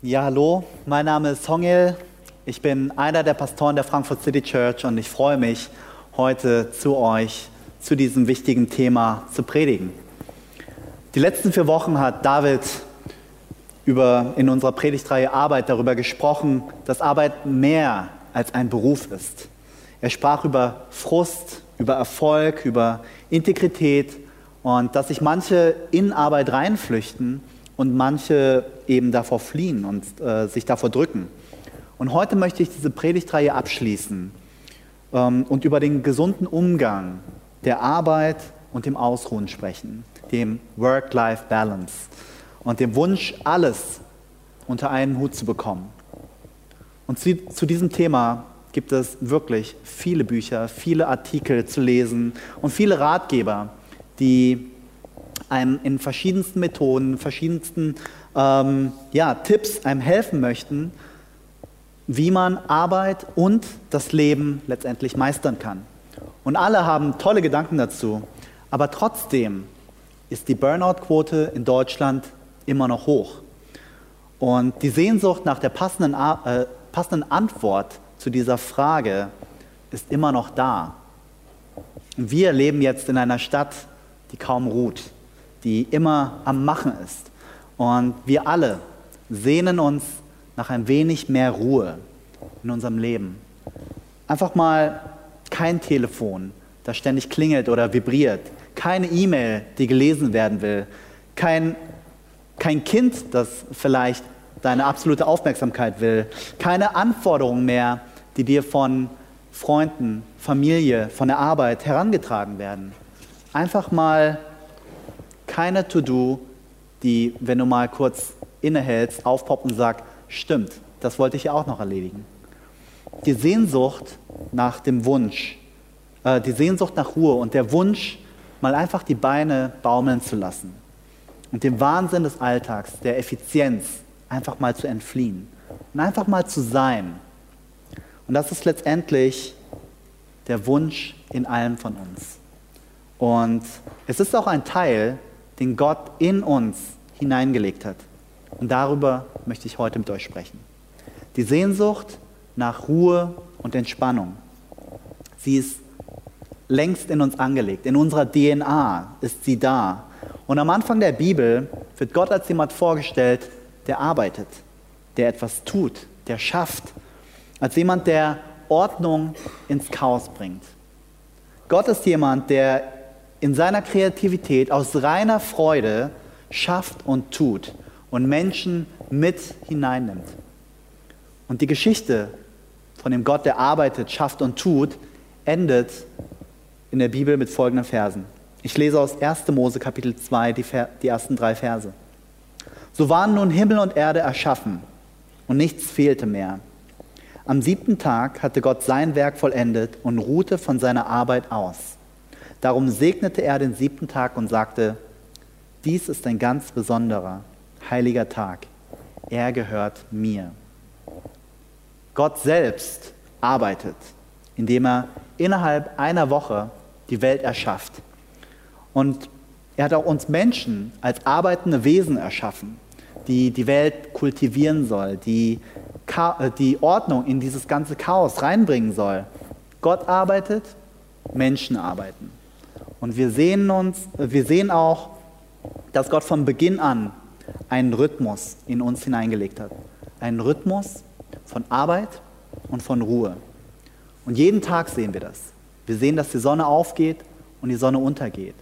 Ja, hallo, mein Name ist Songil. Ich bin einer der Pastoren der Frankfurt City Church und ich freue mich, heute zu euch zu diesem wichtigen Thema zu predigen. Die letzten vier Wochen hat David über, in unserer Predigtreihe Arbeit darüber gesprochen, dass Arbeit mehr als ein Beruf ist. Er sprach über Frust, über Erfolg, über Integrität und dass sich manche in Arbeit reinflüchten und manche eben davor fliehen und äh, sich davor drücken. Und heute möchte ich diese Predigtreihe abschließen ähm, und über den gesunden Umgang der Arbeit und dem Ausruhen sprechen, dem Work-Life-Balance und dem Wunsch, alles unter einen Hut zu bekommen. Und zu, zu diesem Thema gibt es wirklich viele Bücher, viele Artikel zu lesen und viele Ratgeber, die einem in verschiedensten Methoden, verschiedensten ähm, ja, Tipps einem helfen möchten, wie man Arbeit und das Leben letztendlich meistern kann. Und alle haben tolle Gedanken dazu, aber trotzdem ist die Burnout-Quote in Deutschland immer noch hoch. Und die Sehnsucht nach der passenden, äh, passenden Antwort zu dieser Frage ist immer noch da. Wir leben jetzt in einer Stadt, die kaum ruht, die immer am Machen ist. Und wir alle sehnen uns nach ein wenig mehr Ruhe in unserem Leben. Einfach mal kein Telefon, das ständig klingelt oder vibriert, keine E-Mail, die gelesen werden will, kein, kein Kind, das vielleicht deine absolute Aufmerksamkeit will, keine Anforderungen mehr, die dir von Freunden, Familie, von der Arbeit herangetragen werden. Einfach mal keine To-Do, die, wenn du mal kurz innehältst, aufpoppt und sagt, stimmt, das wollte ich ja auch noch erledigen. Die Sehnsucht nach dem Wunsch, äh, die Sehnsucht nach Ruhe und der Wunsch, mal einfach die Beine baumeln zu lassen und dem Wahnsinn des Alltags, der Effizienz einfach mal zu entfliehen und einfach mal zu sein. Und das ist letztendlich der Wunsch in allem von uns. Und es ist auch ein Teil, den Gott in uns hineingelegt hat. Und darüber möchte ich heute mit euch sprechen. Die Sehnsucht nach Ruhe und Entspannung. Sie ist längst in uns angelegt. In unserer DNA ist sie da. Und am Anfang der Bibel wird Gott als jemand vorgestellt, der arbeitet, der etwas tut, der schafft. Als jemand, der Ordnung ins Chaos bringt. Gott ist jemand, der in seiner Kreativität aus reiner Freude schafft und tut und Menschen mit hineinnimmt. Und die Geschichte von dem Gott, der arbeitet, schafft und tut, endet in der Bibel mit folgenden Versen. Ich lese aus 1. Mose Kapitel 2 die, die ersten drei Verse. So waren nun Himmel und Erde erschaffen und nichts fehlte mehr. Am siebten Tag hatte Gott sein Werk vollendet und ruhte von seiner Arbeit aus. Darum segnete er den siebten Tag und sagte, dies ist ein ganz besonderer, heiliger Tag. Er gehört mir. Gott selbst arbeitet, indem er innerhalb einer Woche die Welt erschafft. Und er hat auch uns Menschen als arbeitende Wesen erschaffen, die die Welt kultivieren soll, die äh, die Ordnung in dieses ganze Chaos reinbringen soll. Gott arbeitet, Menschen arbeiten. Und wir sehen uns, wir sehen auch, dass Gott von Beginn an einen Rhythmus in uns hineingelegt hat. Einen Rhythmus von Arbeit und von Ruhe. Und jeden Tag sehen wir das. Wir sehen, dass die Sonne aufgeht und die Sonne untergeht.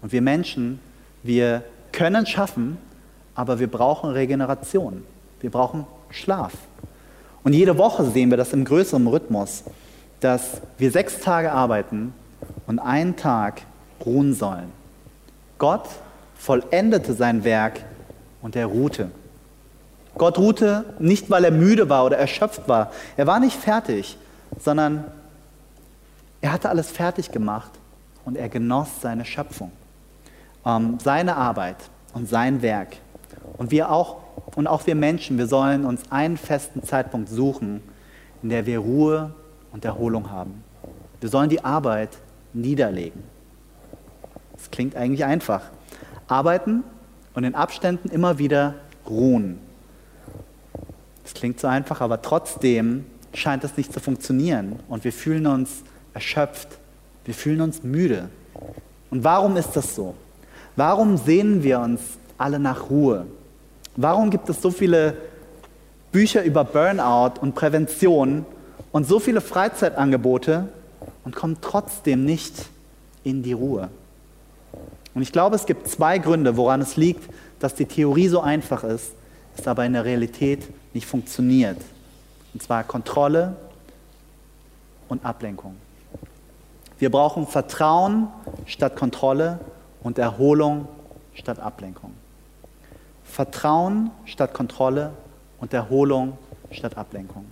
Und wir Menschen, wir können schaffen, aber wir brauchen Regeneration. Wir brauchen Schlaf. Und jede Woche sehen wir das im größeren Rhythmus, dass wir sechs Tage arbeiten und einen Tag ruhen sollen. Gott vollendete sein Werk und er ruhte. Gott ruhte nicht, weil er müde war oder erschöpft war. Er war nicht fertig, sondern er hatte alles fertig gemacht und er genoss seine Schöpfung, ähm, seine Arbeit und sein Werk. Und wir auch, und auch wir Menschen, wir sollen uns einen festen Zeitpunkt suchen, in der wir Ruhe und Erholung haben. Wir sollen die Arbeit niederlegen. Das klingt eigentlich einfach. Arbeiten und in Abständen immer wieder ruhen. Das klingt so einfach, aber trotzdem scheint es nicht zu funktionieren und wir fühlen uns erschöpft, wir fühlen uns müde. Und warum ist das so? Warum sehnen wir uns alle nach Ruhe? Warum gibt es so viele Bücher über Burnout und Prävention und so viele Freizeitangebote und kommen trotzdem nicht in die Ruhe? Und ich glaube, es gibt zwei Gründe, woran es liegt, dass die Theorie so einfach ist, es aber in der Realität nicht funktioniert. Und zwar Kontrolle und Ablenkung. Wir brauchen Vertrauen statt Kontrolle und Erholung statt Ablenkung. Vertrauen statt Kontrolle und Erholung statt Ablenkung.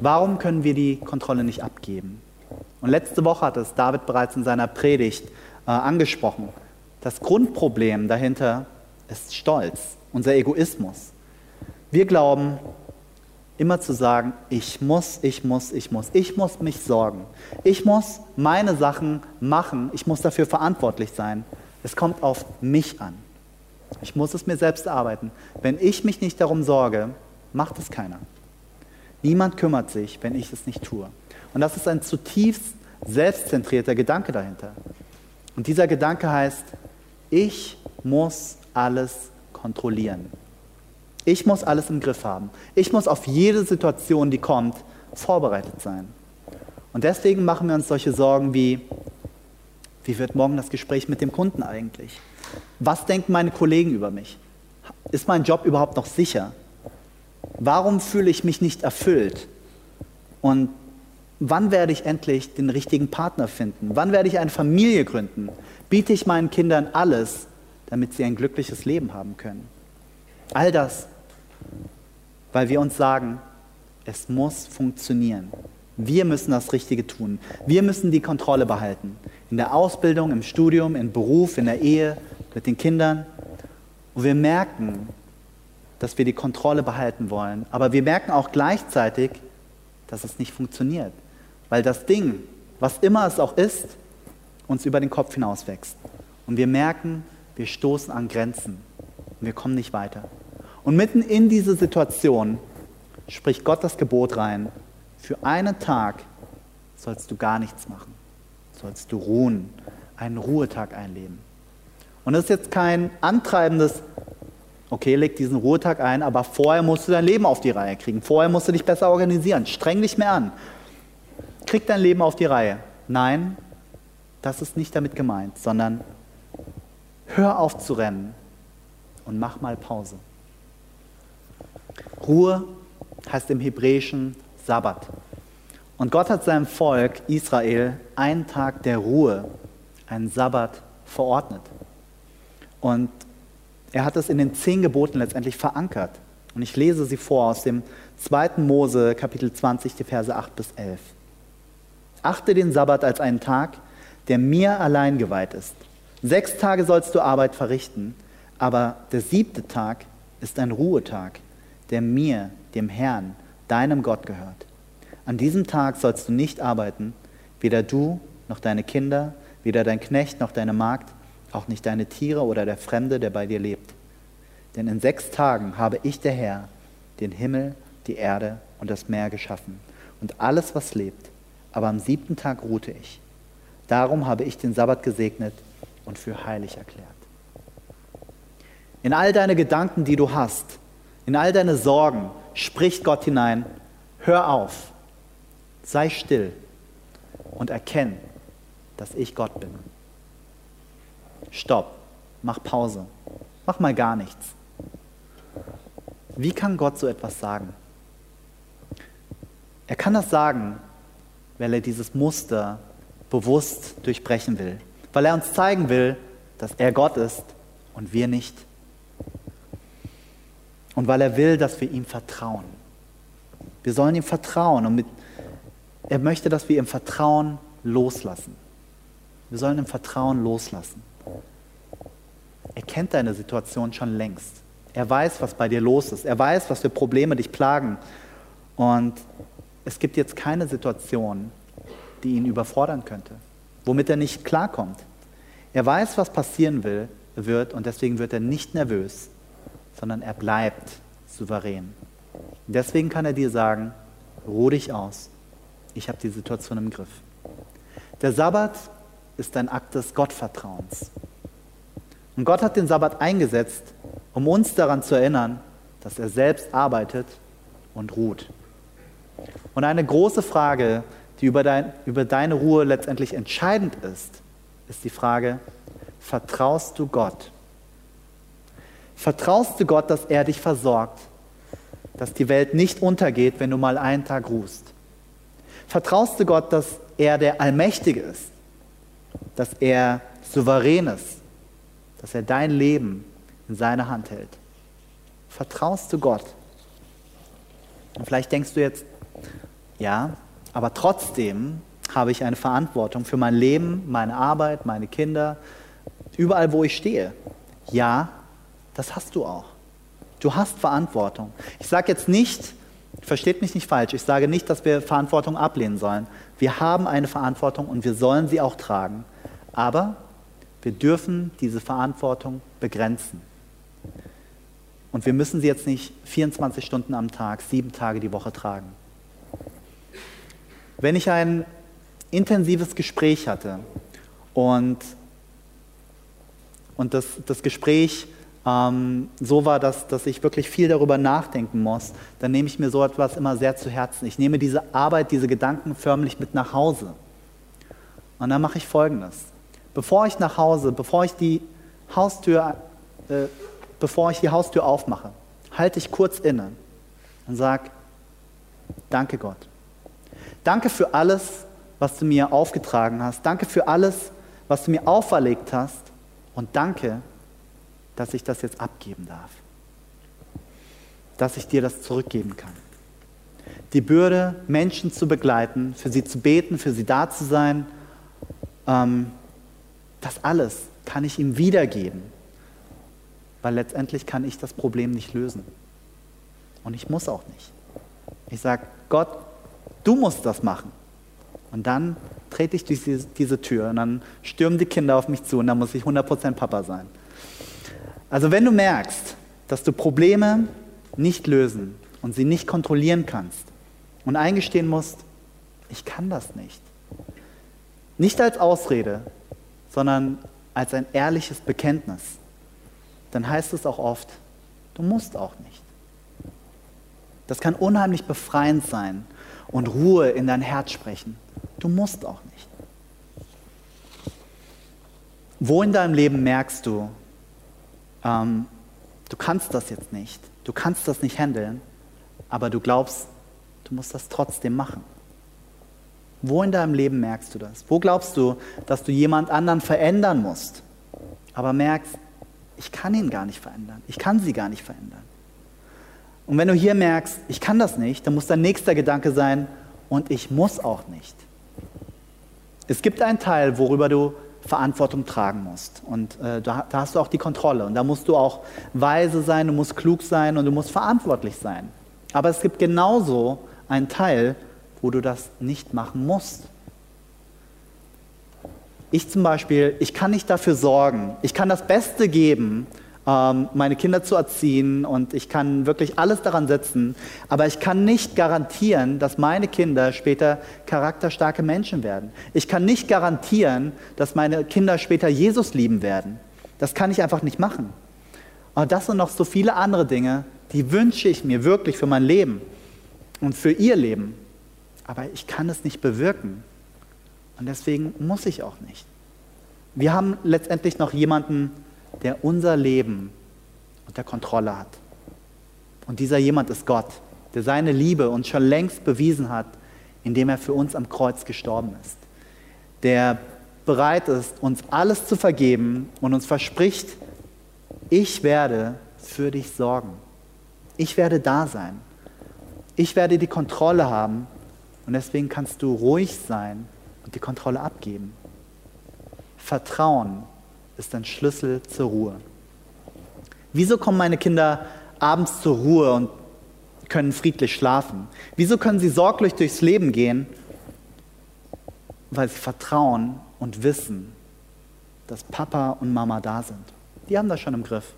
Warum können wir die Kontrolle nicht abgeben? Und letzte Woche hat es David bereits in seiner Predigt äh, angesprochen. Das Grundproblem dahinter ist Stolz, unser Egoismus. Wir glauben, immer zu sagen, ich muss, ich muss, ich muss, ich muss mich sorgen. Ich muss meine Sachen machen, ich muss dafür verantwortlich sein. Es kommt auf mich an. Ich muss es mir selbst arbeiten. Wenn ich mich nicht darum sorge, macht es keiner. Niemand kümmert sich, wenn ich es nicht tue. Und das ist ein zutiefst selbstzentrierter Gedanke dahinter. Und dieser Gedanke heißt, ich muss alles kontrollieren. Ich muss alles im Griff haben. Ich muss auf jede Situation, die kommt, vorbereitet sein. Und deswegen machen wir uns solche Sorgen wie, wie wird morgen das Gespräch mit dem Kunden eigentlich? Was denken meine Kollegen über mich? Ist mein Job überhaupt noch sicher? Warum fühle ich mich nicht erfüllt? Und wann werde ich endlich den richtigen Partner finden? Wann werde ich eine Familie gründen? Biete ich meinen Kindern alles, damit sie ein glückliches Leben haben können? All das weil wir uns sagen, es muss funktionieren. Wir müssen das Richtige tun. Wir müssen die Kontrolle behalten. In der Ausbildung, im Studium, im Beruf, in der Ehe, mit den Kindern. Und wir merken, dass wir die Kontrolle behalten wollen. Aber wir merken auch gleichzeitig, dass es nicht funktioniert. Weil das Ding, was immer es auch ist, uns über den Kopf hinaus wächst. Und wir merken, wir stoßen an Grenzen. Und wir kommen nicht weiter. Und mitten in diese Situation spricht Gott das Gebot rein. Für einen Tag sollst du gar nichts machen. Sollst du ruhen, einen Ruhetag einleben. Und das ist jetzt kein antreibendes, okay, leg diesen Ruhetag ein, aber vorher musst du dein Leben auf die Reihe kriegen. Vorher musst du dich besser organisieren. Streng dich mehr an. Krieg dein Leben auf die Reihe. Nein, das ist nicht damit gemeint, sondern hör auf zu rennen und mach mal Pause. Ruhe heißt im Hebräischen Sabbat. Und Gott hat seinem Volk Israel einen Tag der Ruhe, einen Sabbat verordnet. Und er hat es in den zehn Geboten letztendlich verankert. Und ich lese sie vor aus dem 2. Mose, Kapitel 20, die Verse 8 bis 11. Achte den Sabbat als einen Tag, der mir allein geweiht ist. Sechs Tage sollst du Arbeit verrichten, aber der siebte Tag ist ein Ruhetag, der mir, dem Herrn, deinem Gott gehört. An diesem Tag sollst du nicht arbeiten, weder du noch deine Kinder, weder dein Knecht noch deine Magd, auch nicht deine Tiere oder der Fremde, der bei dir lebt. Denn in sechs Tagen habe ich, der Herr, den Himmel, die Erde und das Meer geschaffen und alles, was lebt. Aber am siebten Tag ruhte ich. Darum habe ich den Sabbat gesegnet und für heilig erklärt. In all deine Gedanken, die du hast, in all deine Sorgen spricht Gott hinein, hör auf, sei still und erkenn, dass ich Gott bin. Stopp, mach Pause, mach mal gar nichts. Wie kann Gott so etwas sagen? Er kann das sagen, weil er dieses Muster bewusst durchbrechen will, weil er uns zeigen will, dass er Gott ist und wir nicht und weil er will, dass wir ihm vertrauen. Wir sollen ihm vertrauen und mit, er möchte, dass wir ihm Vertrauen loslassen. Wir sollen im Vertrauen loslassen. Er kennt deine Situation schon längst. Er weiß, was bei dir los ist. Er weiß, was für Probleme dich plagen. Und es gibt jetzt keine Situation, die ihn überfordern könnte, womit er nicht klarkommt. Er weiß, was passieren will, wird und deswegen wird er nicht nervös, sondern er bleibt souverän. Deswegen kann er dir sagen, ruh dich aus. Ich habe die Situation im Griff. Der Sabbat ist ein Akt des Gottvertrauens. Und Gott hat den Sabbat eingesetzt, um uns daran zu erinnern, dass er selbst arbeitet und ruht. Und eine große Frage, die über, dein, über deine Ruhe letztendlich entscheidend ist, ist die Frage, vertraust du Gott? Vertraust du Gott, dass er dich versorgt, dass die Welt nicht untergeht, wenn du mal einen Tag ruhst? Vertraust du Gott, dass er der Allmächtige ist, dass er souverän ist, dass er dein Leben in seiner Hand hält? Vertraust du Gott? Und vielleicht denkst du jetzt, ja, aber trotzdem habe ich eine Verantwortung für mein Leben, meine Arbeit, meine Kinder, überall, wo ich stehe. Ja, das hast du auch. Du hast Verantwortung. Ich sage jetzt nicht, versteht mich nicht falsch, ich sage nicht, dass wir Verantwortung ablehnen sollen. Wir haben eine Verantwortung und wir sollen sie auch tragen. Aber wir dürfen diese Verantwortung begrenzen. Und wir müssen sie jetzt nicht 24 Stunden am Tag, sieben Tage die Woche tragen. Wenn ich ein intensives Gespräch hatte und, und das, das Gespräch ähm, so war, dass, dass ich wirklich viel darüber nachdenken muss, dann nehme ich mir so etwas immer sehr zu Herzen. Ich nehme diese Arbeit, diese Gedanken förmlich mit nach Hause. Und dann mache ich Folgendes. Bevor ich nach Hause, bevor ich die Haustür, äh, bevor ich die Haustür aufmache, halte ich kurz inne und sage, danke Gott. Danke für alles, was du mir aufgetragen hast. Danke für alles, was du mir auferlegt hast. Und danke, dass ich das jetzt abgeben darf. Dass ich dir das zurückgeben kann. Die Bürde, Menschen zu begleiten, für sie zu beten, für sie da zu sein, ähm, das alles kann ich ihm wiedergeben. Weil letztendlich kann ich das Problem nicht lösen. Und ich muss auch nicht. Ich sage, Gott, Du musst das machen. Und dann trete ich durch diese, diese Tür und dann stürmen die Kinder auf mich zu und dann muss ich 100% Papa sein. Also wenn du merkst, dass du Probleme nicht lösen und sie nicht kontrollieren kannst und eingestehen musst, ich kann das nicht. Nicht als Ausrede, sondern als ein ehrliches Bekenntnis. Dann heißt es auch oft, du musst auch nicht. Das kann unheimlich befreiend sein und Ruhe in dein Herz sprechen. Du musst auch nicht. Wo in deinem Leben merkst du, ähm, du kannst das jetzt nicht, du kannst das nicht handeln, aber du glaubst, du musst das trotzdem machen? Wo in deinem Leben merkst du das? Wo glaubst du, dass du jemand anderen verändern musst, aber merkst, ich kann ihn gar nicht verändern, ich kann sie gar nicht verändern? Und wenn du hier merkst, ich kann das nicht, dann muss dein nächster Gedanke sein, und ich muss auch nicht. Es gibt einen Teil, worüber du Verantwortung tragen musst. Und äh, da, da, hast du auch die Kontrolle. Und da musst du auch weise sein, du musst klug sein und du musst verantwortlich sein. Aber es gibt genauso einen Teil, wo du das nicht machen musst. Ich zum Beispiel, ich kann nicht dafür sorgen. Ich kann das Beste geben, meine Kinder zu erziehen und ich kann wirklich alles daran setzen, aber ich kann nicht garantieren, dass meine Kinder später charakterstarke Menschen werden. Ich kann nicht garantieren, dass meine Kinder später Jesus lieben werden. Das kann ich einfach nicht machen. Und das sind noch so viele andere Dinge, die wünsche ich mir wirklich für mein Leben und für ihr Leben. Aber ich kann es nicht bewirken. Und deswegen muss ich auch nicht. Wir haben letztendlich noch jemanden, der unser Leben unter Kontrolle hat. Und dieser jemand ist Gott, der seine Liebe uns schon längst bewiesen hat, indem er für uns am Kreuz gestorben ist. Der bereit ist, uns alles zu vergeben und uns verspricht, ich werde für dich sorgen. Ich werde da sein. Ich werde die Kontrolle haben und deswegen kannst du ruhig sein und die Kontrolle abgeben. Vertrauen ist ein Schlüssel zur Ruhe. Wieso kommen meine Kinder abends zur Ruhe und können friedlich schlafen? Wieso können sie sorglich durchs Leben gehen? Weil sie vertrauen und wissen, dass Papa und Mama da sind. Die haben das schon im Griff.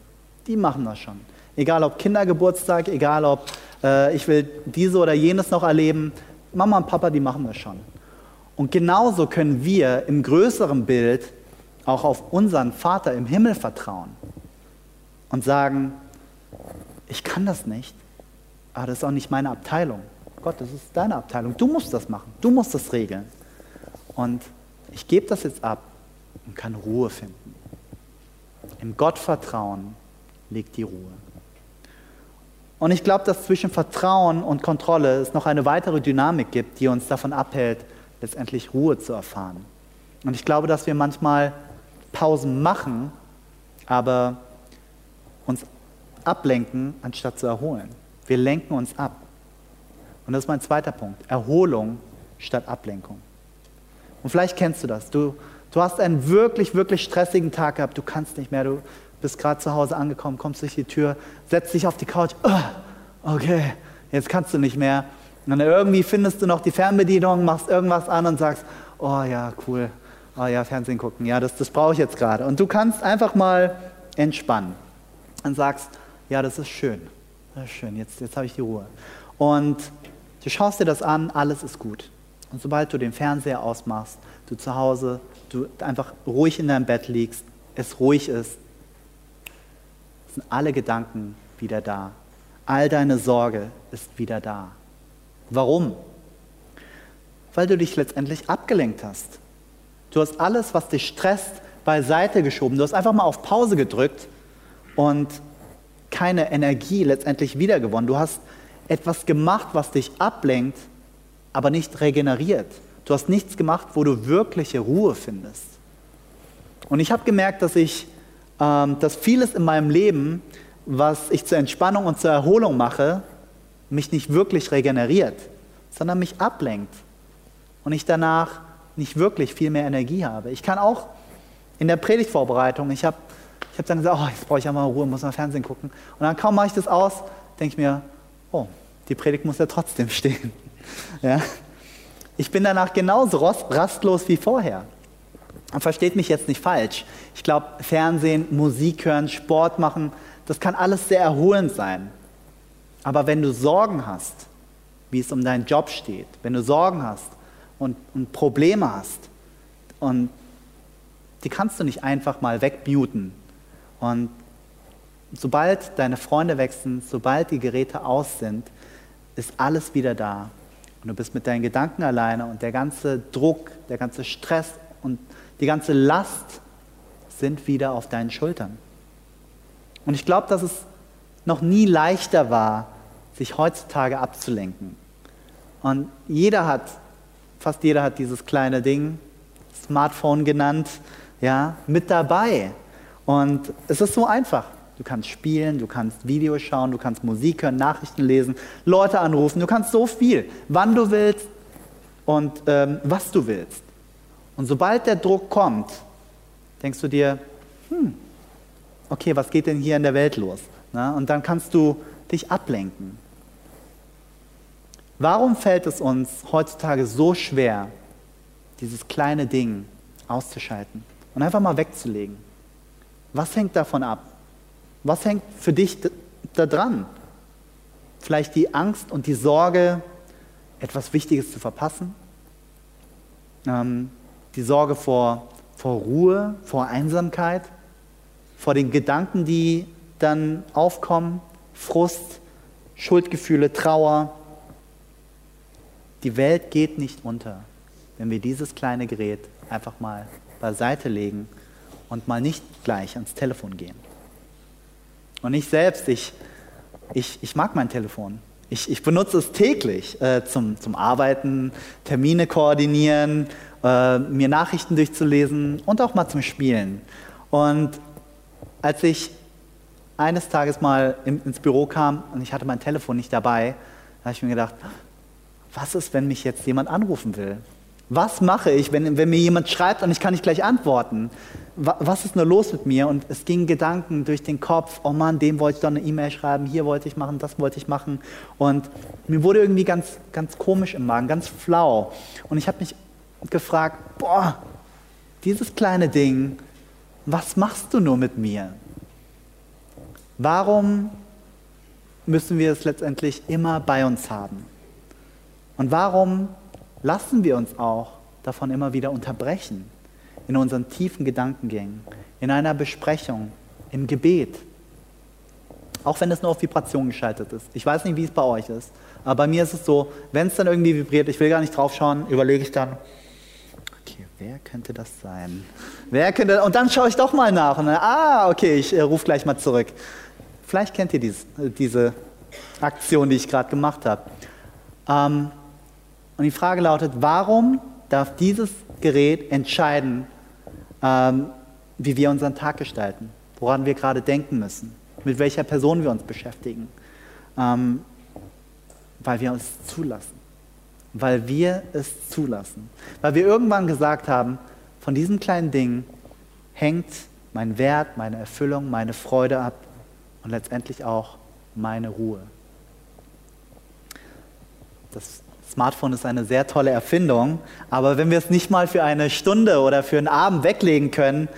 Die machen das schon. Egal ob Kindergeburtstag, egal ob äh, ich will diese oder jenes noch erleben. Mama und Papa, die machen das schon. Und genauso können wir im größeren Bild auch auf unseren Vater im Himmel vertrauen und sagen, ich kann das nicht, aber das ist auch nicht meine Abteilung. Gott, das ist deine Abteilung. Du musst das machen. Du musst das regeln. Und ich gebe das jetzt ab und kann Ruhe finden. Im Gottvertrauen liegt die Ruhe. Und ich glaube, dass zwischen Vertrauen und Kontrolle es noch eine weitere Dynamik gibt, die uns davon abhält, letztendlich Ruhe zu erfahren. Und ich glaube, dass wir manchmal Pausen machen, aber uns ablenken, anstatt zu erholen. Wir lenken uns ab. Und das ist mein zweiter Punkt. Erholung statt Ablenkung. Und vielleicht kennst du das. Du, du hast einen wirklich, wirklich stressigen Tag gehabt. Du kannst nicht mehr. Du bist gerade zu Hause angekommen, kommst durch die Tür, setzt dich auf die Couch. Okay, jetzt kannst du nicht mehr. Und dann irgendwie findest du noch die Fernbedienung, machst irgendwas an und sagst, oh ja, cool. Oh ja, Fernsehen gucken. Ja, das, das brauche ich jetzt gerade. Und du kannst einfach mal entspannen. Und sagst, ja, das ist schön. Das ist schön, jetzt, jetzt habe ich die Ruhe. Und du schaust dir das an, alles ist gut. Und sobald du den Fernseher ausmachst, du zu Hause, du einfach ruhig in deinem Bett liegst, es ruhig ist, sind alle Gedanken wieder da. All deine Sorge ist wieder da. Warum? Weil du dich letztendlich abgelenkt hast. Du hast alles, was dich stresst, beiseite geschoben. Du hast einfach mal auf Pause gedrückt und keine Energie letztendlich wiedergewonnen. Du hast etwas gemacht, was dich ablenkt, aber nicht regeneriert. Du hast nichts gemacht, wo du wirkliche Ruhe findest. Und ich habe gemerkt, dass ich, ähm, dass vieles in meinem Leben, was ich zur Entspannung und zur Erholung mache, mich nicht wirklich regeneriert, sondern mich ablenkt und ich danach nicht wirklich viel mehr Energie habe. Ich kann auch in der Predigtvorbereitung, ich habe ich hab dann gesagt, oh, jetzt brauche ich ja mal Ruhe, muss mal Fernsehen gucken. Und dann kaum mache ich das aus, denke ich mir, oh, die Predigt muss ja trotzdem stehen. Ja? Ich bin danach genauso rastlos wie vorher. Und versteht mich jetzt nicht falsch. Ich glaube, Fernsehen, Musik hören, Sport machen, das kann alles sehr erholend sein. Aber wenn du Sorgen hast, wie es um deinen Job steht, wenn du Sorgen hast und, und Probleme hast, und die kannst du nicht einfach mal wegmuten. Und sobald deine Freunde wechseln, sobald die Geräte aus sind, ist alles wieder da. Und du bist mit deinen Gedanken alleine und der ganze Druck, der ganze Stress und die ganze Last sind wieder auf deinen Schultern. Und ich glaube, dass es noch nie leichter war, sich heutzutage abzulenken. Und jeder hat, fast jeder hat dieses kleine Ding, Smartphone genannt, ja, mit dabei. Und es ist so einfach. Du kannst spielen, du kannst Videos schauen, du kannst Musik hören, Nachrichten lesen, Leute anrufen, du kannst so viel, wann du willst und ähm, was du willst. Und sobald der Druck kommt, denkst du dir, hm, okay, was geht denn hier in der Welt los? Na, und dann kannst du dich ablenken. Warum fällt es uns heutzutage so schwer, dieses kleine Ding auszuschalten und einfach mal wegzulegen? Was hängt davon ab? Was hängt für dich da dran? Vielleicht die Angst und die Sorge, etwas Wichtiges zu verpassen? Ähm, die Sorge vor, vor Ruhe, vor Einsamkeit, vor den Gedanken, die dann aufkommen, Frust, Schuldgefühle, Trauer. Die Welt geht nicht unter, wenn wir dieses kleine Gerät einfach mal beiseite legen und mal nicht gleich ans Telefon gehen. Und ich selbst, ich, ich, ich mag mein Telefon. Ich, ich benutze es täglich äh, zum, zum Arbeiten, Termine koordinieren, äh, mir Nachrichten durchzulesen und auch mal zum Spielen. Und als ich eines Tages mal in, ins Büro kam und ich hatte mein Telefon nicht dabei, habe ich mir gedacht, was ist, wenn mich jetzt jemand anrufen will? Was mache ich, wenn, wenn mir jemand schreibt und ich kann nicht gleich antworten? was ist nur los mit mir? Und es gingen Gedanken durch den Kopf, oh Mann, dem wollte ich doch eine E-Mail schreiben, hier wollte ich machen, das wollte ich machen. Und mir wurde irgendwie ganz, ganz komisch im Magen, ganz flau. Und ich habe mich gefragt, boah, dieses kleine Ding, was machst du nur mit mir? Warum müssen wir es letztendlich immer bei uns haben? Und warum lassen wir uns auch davon immer wieder unterbrechen? In unseren tiefen Gedankengängen, in einer Besprechung, im Gebet. Auch wenn es nur auf Vibration geschaltet ist. Ich weiß nicht, wie es bei euch ist. Aber bei mir ist es so, wenn es dann irgendwie vibriert, ich will gar nicht drauf schauen, überlege ich dann, okay, wer könnte das sein? Wer könnte, und dann schaue ich doch mal nach. Und dann, ah, okay, ich äh, rufe gleich mal zurück. Vielleicht kennt ihr dies, äh, diese Aktion, die ich gerade gemacht habe. Ähm, und die Frage lautet, warum darf dieses Gerät entscheiden, ähm, wie wir unseren Tag gestalten, woran wir gerade denken müssen, mit welcher Person wir uns beschäftigen? Ähm, weil wir es zulassen. Weil wir es zulassen. Weil wir irgendwann gesagt haben, von diesem kleinen Ding hängt mein Wert, meine Erfüllung, meine Freude ab und letztendlich auch meine Ruhe. Das Smartphone ist eine sehr tolle Erfindung, aber wenn wir es nicht mal für eine Stunde oder für einen Abend weglegen können,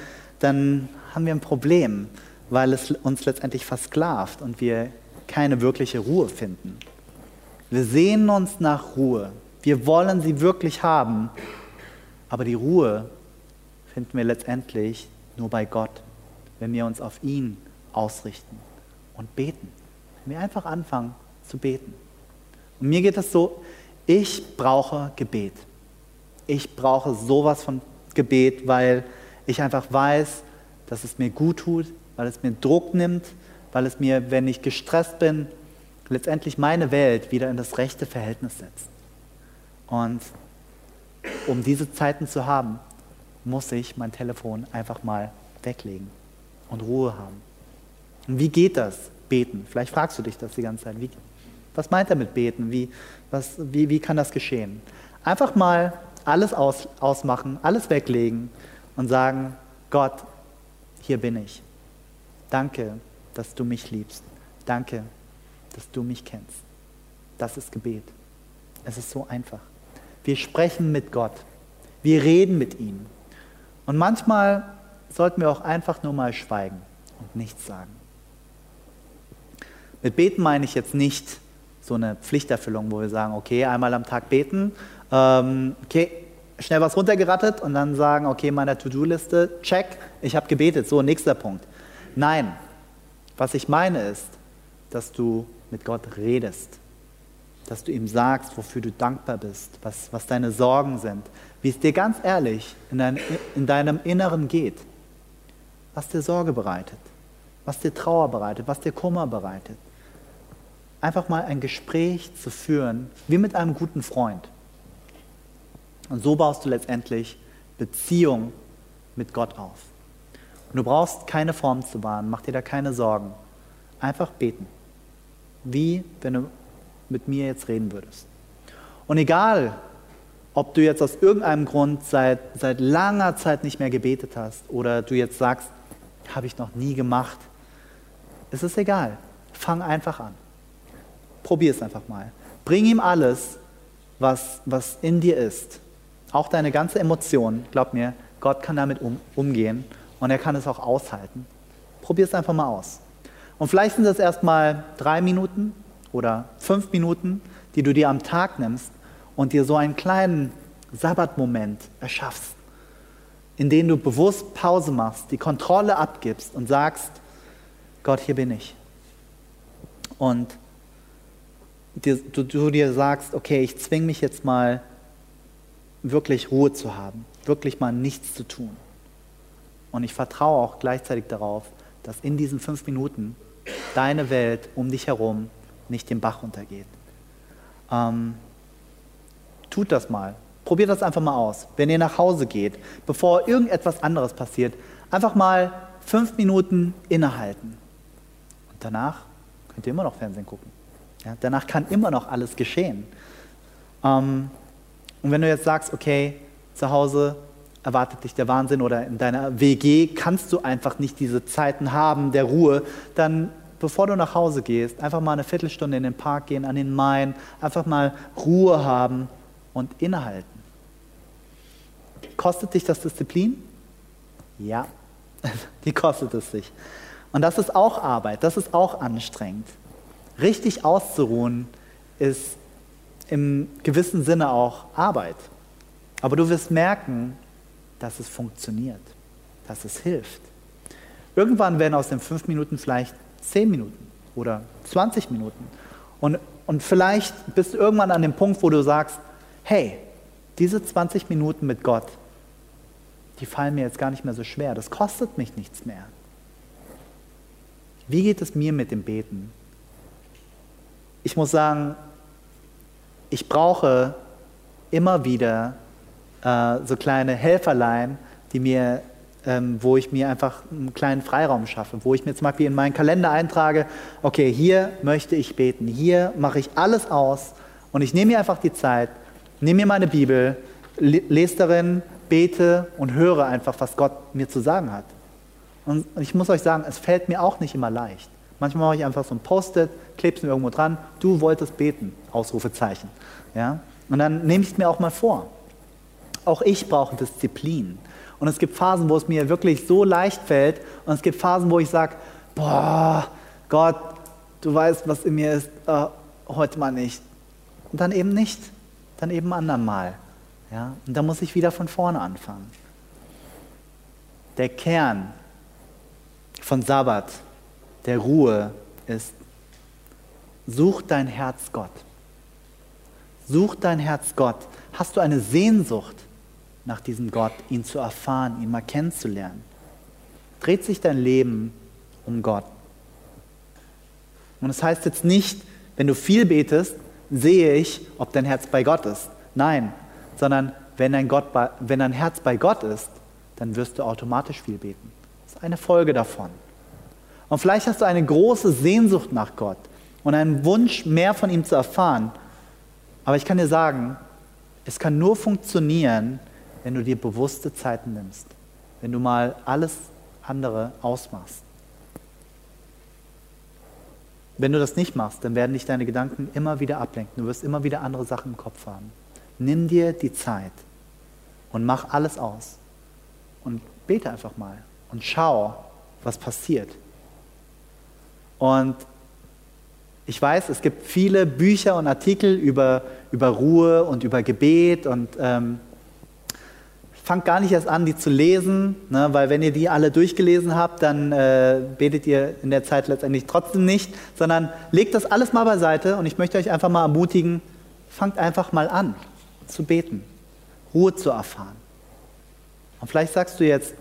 dann haben wir ein Problem, weil es uns letztendlich versklavt und wir keine wirkliche Ruhe finden. Wir sehnen uns nach Ruhe. Wir wollen sie wirklich haben. Aber die Ruhe finden wir letztendlich nur bei Gott, wenn wir uns auf ihn ausrichten und beten. Wenn wir einfach anfangen zu beten. Und mir geht es so, ich brauche Gebet. Ich brauche sowas von Gebet, weil ich einfach weiß, dass es mir gut tut, weil es mir Druck nimmt, weil es mir, wenn ich gestresst bin, letztendlich meine Welt wieder in das rechte Verhältnis setzt. Und um diese Zeiten zu haben, muss ich mein Telefon einfach mal weglegen und Ruhe haben. Und wie geht das, beten? Vielleicht fragst du dich das die ganze Zeit. Wie, was meint er mit beten? Wie, was, wie, wie kann das geschehen? Einfach mal alles aus, ausmachen, alles weglegen und sagen, Gott, hier bin ich. Danke, dass du mich liebst. Danke, dass du mich kennst. Das ist Gebet. Es ist so einfach. Wir sprechen mit Gott. Wir reden mit ihm. Und manchmal sollten wir auch einfach nur mal schweigen und nichts sagen. Mit beten meine ich jetzt nicht so eine Pflichterfüllung, wo wir sagen, okay, einmal am Tag beten, ähm, okay, schnell was runtergerattet und dann sagen, okay, meiner To-Do-Liste, check, ich habe gebetet, so, nächster Punkt. Nein, was ich meine ist, dass du mit Gott redest, dass du ihm sagst, wofür du dankbar bist, was, was deine Sorgen sind, wie es dir ganz ehrlich in, dein, in deinem Inneren geht, was dir Sorge bereitet, was dir Trauer bereitet, was dir Kummer bereitet. Einfach mal ein Gespräch zu führen, wie mit einem guten Freund. Und so baust du letztendlich Beziehung mit Gott auf. Und du brauchst keine Form zu wahren, mach dir da keine Sorgen. Einfach beten wie wenn du mit mir jetzt reden würdest. Und egal, ob du jetzt aus irgendeinem Grund seit, seit langer Zeit nicht mehr gebetet hast oder du jetzt sagst, habe ich noch nie gemacht, es ist egal. Fang einfach an. Probier es einfach mal. Bring ihm alles, was, was in dir ist. Auch deine ganze Emotion. Glaub mir, Gott kann damit um, umgehen und er kann es auch aushalten. Probier es einfach mal aus. Und vielleicht sind das erstmal drei Minuten oder fünf Minuten, die du dir am Tag nimmst und dir so einen kleinen Sabbatmoment erschaffst, in dem du bewusst Pause machst, die Kontrolle abgibst und sagst, Gott, hier bin ich. Und dir, du, du dir sagst, okay, ich zwinge mich jetzt mal wirklich Ruhe zu haben, wirklich mal nichts zu tun. Und ich vertraue auch gleichzeitig darauf, dass in diesen fünf Minuten deine Welt um dich herum nicht den Bach runtergeht. Ähm, tut das mal. Probiert das einfach mal aus. Wenn ihr nach Hause geht, bevor irgendetwas anderes passiert, einfach mal fünf Minuten innehalten. Und danach könnt ihr immer noch Fernsehen gucken. Ja, danach kann immer noch alles geschehen. Ähm, und wenn du jetzt sagst, okay, zu Hause erwartet dich der Wahnsinn oder in deiner WG kannst du einfach nicht diese Zeiten haben der Ruhe, dann bevor du nach Hause gehst, einfach mal eine Viertelstunde in den Park gehen, an den Main, einfach mal Ruhe haben und innehalten. Kostet dich das Disziplin? Ja, die kostet es sich. Und das ist auch Arbeit, das ist auch anstrengend. Richtig auszuruhen ist im gewissen Sinne auch Arbeit. Aber du wirst merken, dass es funktioniert, dass es hilft. Irgendwann werden aus den fünf Minuten vielleicht zehn Minuten oder 20 Minuten. Und, und vielleicht bist du irgendwann an dem Punkt, wo du sagst, hey, diese 20 Minuten mit Gott, die fallen mir jetzt gar nicht mehr so schwer. Das kostet mich nichts mehr. Wie geht es mir mit dem Beten? Ich muss sagen, ich brauche immer wieder äh, so kleine Helferlein, die mir, ähm, wo ich mir einfach einen kleinen Freiraum schaffe, wo ich mir zum Beispiel in meinen Kalender eintrage, okay, hier möchte ich beten, hier mache ich alles aus und ich nehme mir einfach die Zeit, nehme mir meine Bibel, lese darin, bete und höre einfach, was Gott mir zu sagen hat. Und ich muss euch sagen, es fällt mir auch nicht immer leicht. Manchmal mache ich einfach so ein Post-it, klebe es mir irgendwo dran, du wolltest beten, Ausrufezeichen. Ja? Und dann nehme ich es mir auch mal vor. Auch ich brauche Disziplin. Und es gibt Phasen, wo es mir wirklich so leicht fällt. Und es gibt Phasen, wo ich sage, boah, Gott, du weißt, was in mir ist, äh, heute mal nicht. Und dann eben nicht, dann eben andermal. Ja? Und dann muss ich wieder von vorne anfangen. Der Kern von Sabbat, der Ruhe, ist, such dein Herz Gott. Such dein Herz Gott. Hast du eine Sehnsucht nach diesem Gott, ihn zu erfahren, ihn mal kennenzulernen? Dreht sich dein Leben um Gott? Und das heißt jetzt nicht, wenn du viel betest, sehe ich, ob dein Herz bei Gott ist. Nein, sondern wenn dein, Gott bei, wenn dein Herz bei Gott ist, dann wirst du automatisch viel beten. Das ist eine Folge davon. Und vielleicht hast du eine große Sehnsucht nach Gott und einen Wunsch, mehr von ihm zu erfahren. Aber ich kann dir sagen, es kann nur funktionieren, wenn du dir bewusste Zeiten nimmst, wenn du mal alles andere ausmachst. Wenn du das nicht machst, dann werden dich deine Gedanken immer wieder ablenken. Du wirst immer wieder andere Sachen im Kopf haben. Nimm dir die Zeit und mach alles aus. Und bete einfach mal und schau, was passiert. Und ich weiß, es gibt viele Bücher und Artikel über, über Ruhe und über Gebet und ähm, fangt gar nicht erst an, die zu lesen, ne, weil wenn ihr die alle durchgelesen habt, dann äh, betet ihr in der Zeit letztendlich trotzdem nicht, sondern legt das alles mal beiseite und ich möchte euch einfach mal ermutigen, fangt einfach mal an zu beten, Ruhe zu erfahren. Und vielleicht sagst du jetzt,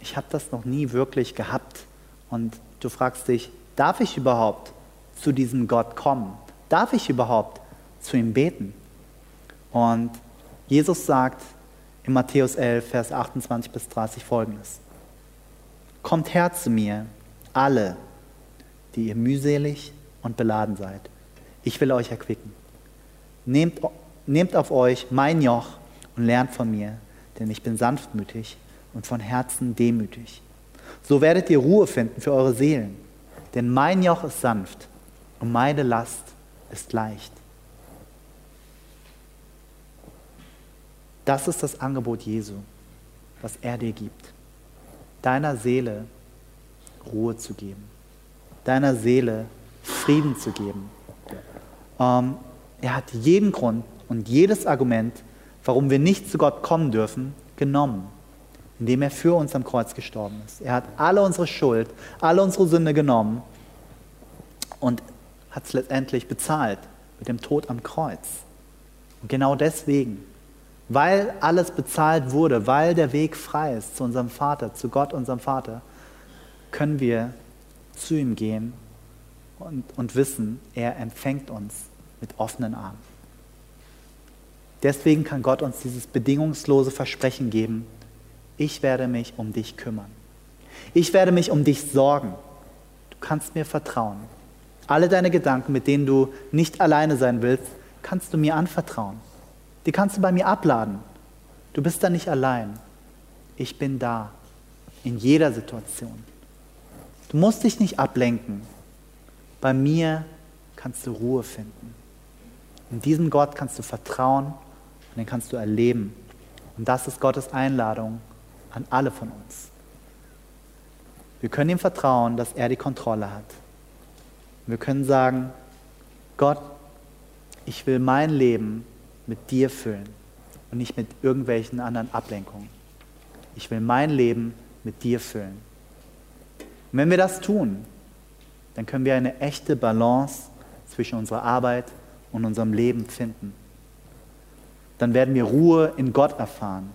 ich habe das noch nie wirklich gehabt und du fragst dich, darf ich überhaupt zu diesem Gott kommen? Darf ich überhaupt zu ihm beten? Und Jesus sagt in Matthäus 11, Vers 28 bis 30 folgendes. Kommt her zu mir, alle, die ihr mühselig und beladen seid. Ich will euch erquicken. Nehmt, nehmt auf euch mein Joch und lernt von mir, denn ich bin sanftmütig und von Herzen demütig. So werdet ihr Ruhe finden für eure Seelen, denn mein Joch ist sanft und meine Last ist leicht. Das ist das Angebot Jesu, was er dir gibt. Deiner Seele Ruhe zu geben, deiner Seele Frieden zu geben. Ähm, er hat jeden Grund und jedes Argument, warum wir nicht zu Gott kommen dürfen, genommen, indem er für uns am Kreuz gestorben ist. Er hat alle unsere Schuld, alle unsere Sünde genommen und hat es letztendlich bezahlt mit dem Tod am Kreuz. Und genau deswegen, weil alles bezahlt wurde, weil der Weg frei ist zu unserem Vater, zu Gott, unserem Vater, können wir zu ihm gehen und, und wissen, er empfängt uns mit offenen Armen. Deswegen kann Gott uns dieses bedingungslose Versprechen geben, ich werde mich um dich kümmern. Ich werde mich um dich sorgen. Du kannst mir vertrauen. Alle deine Gedanken, mit denen du nicht alleine sein willst, kannst du mir anvertrauen. Die kannst du bei mir abladen. Du bist da nicht allein. Ich bin da. In jeder Situation. Du musst dich nicht ablenken. Bei mir kannst du Ruhe finden. In diesem Gott kannst du vertrauen und den kannst du erleben. Und das ist Gottes Einladung an alle von uns. Wir können ihm vertrauen, dass er die Kontrolle hat. Wir können sagen, Gott, ich will mein Leben mit dir füllen und nicht mit irgendwelchen anderen Ablenkungen. Ich will mein Leben mit dir füllen. Und wenn wir das tun, dann können wir eine echte Balance zwischen unserer Arbeit und unserem Leben finden. Dann werden wir Ruhe in Gott erfahren.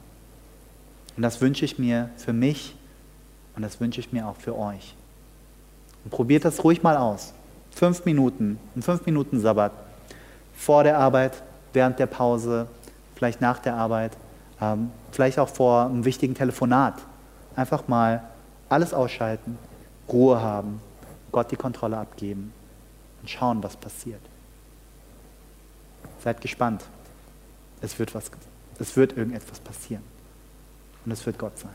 Und das wünsche ich mir für mich und das wünsche ich mir auch für euch. Und probiert das ruhig mal aus. Fünf Minuten, ein fünf Minuten Sabbat. Vor der Arbeit, während der Pause, vielleicht nach der Arbeit, ähm, vielleicht auch vor einem wichtigen Telefonat. Einfach mal alles ausschalten, Ruhe haben, Gott die Kontrolle abgeben und schauen, was passiert. Seid gespannt. Es wird, was, es wird irgendetwas passieren. Und es wird Gott sein.